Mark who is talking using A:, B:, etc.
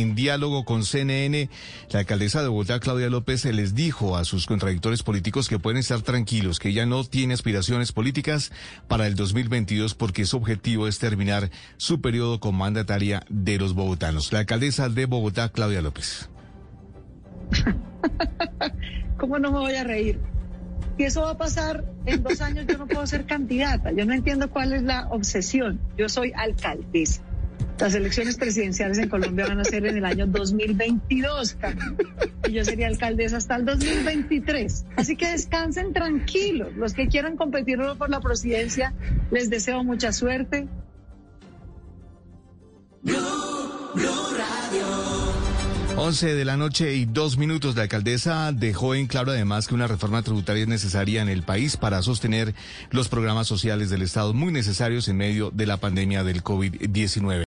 A: en diálogo con CNN, la alcaldesa de Bogotá, Claudia López, les dijo a sus contradictores políticos que pueden estar tranquilos, que ella no tiene aspiraciones políticas para el 2022 porque su objetivo es terminar su periodo como mandataria de los bogotanos. La alcaldesa de Bogotá, Claudia López.
B: ¿Cómo no me voy a reír? Si eso va a pasar en dos años, yo no puedo ser candidata. Yo no entiendo cuál es la obsesión. Yo soy alcaldesa. Las elecciones presidenciales en Colombia van a ser en el año 2022, y yo sería alcaldesa hasta el 2023. Así que descansen tranquilos. Los que quieran competir por la presidencia, les deseo mucha suerte.
A: 11 de la noche y dos minutos. La alcaldesa dejó en claro además que una reforma tributaria es necesaria en el país para sostener los programas sociales del Estado muy necesarios en medio de la pandemia del COVID-19.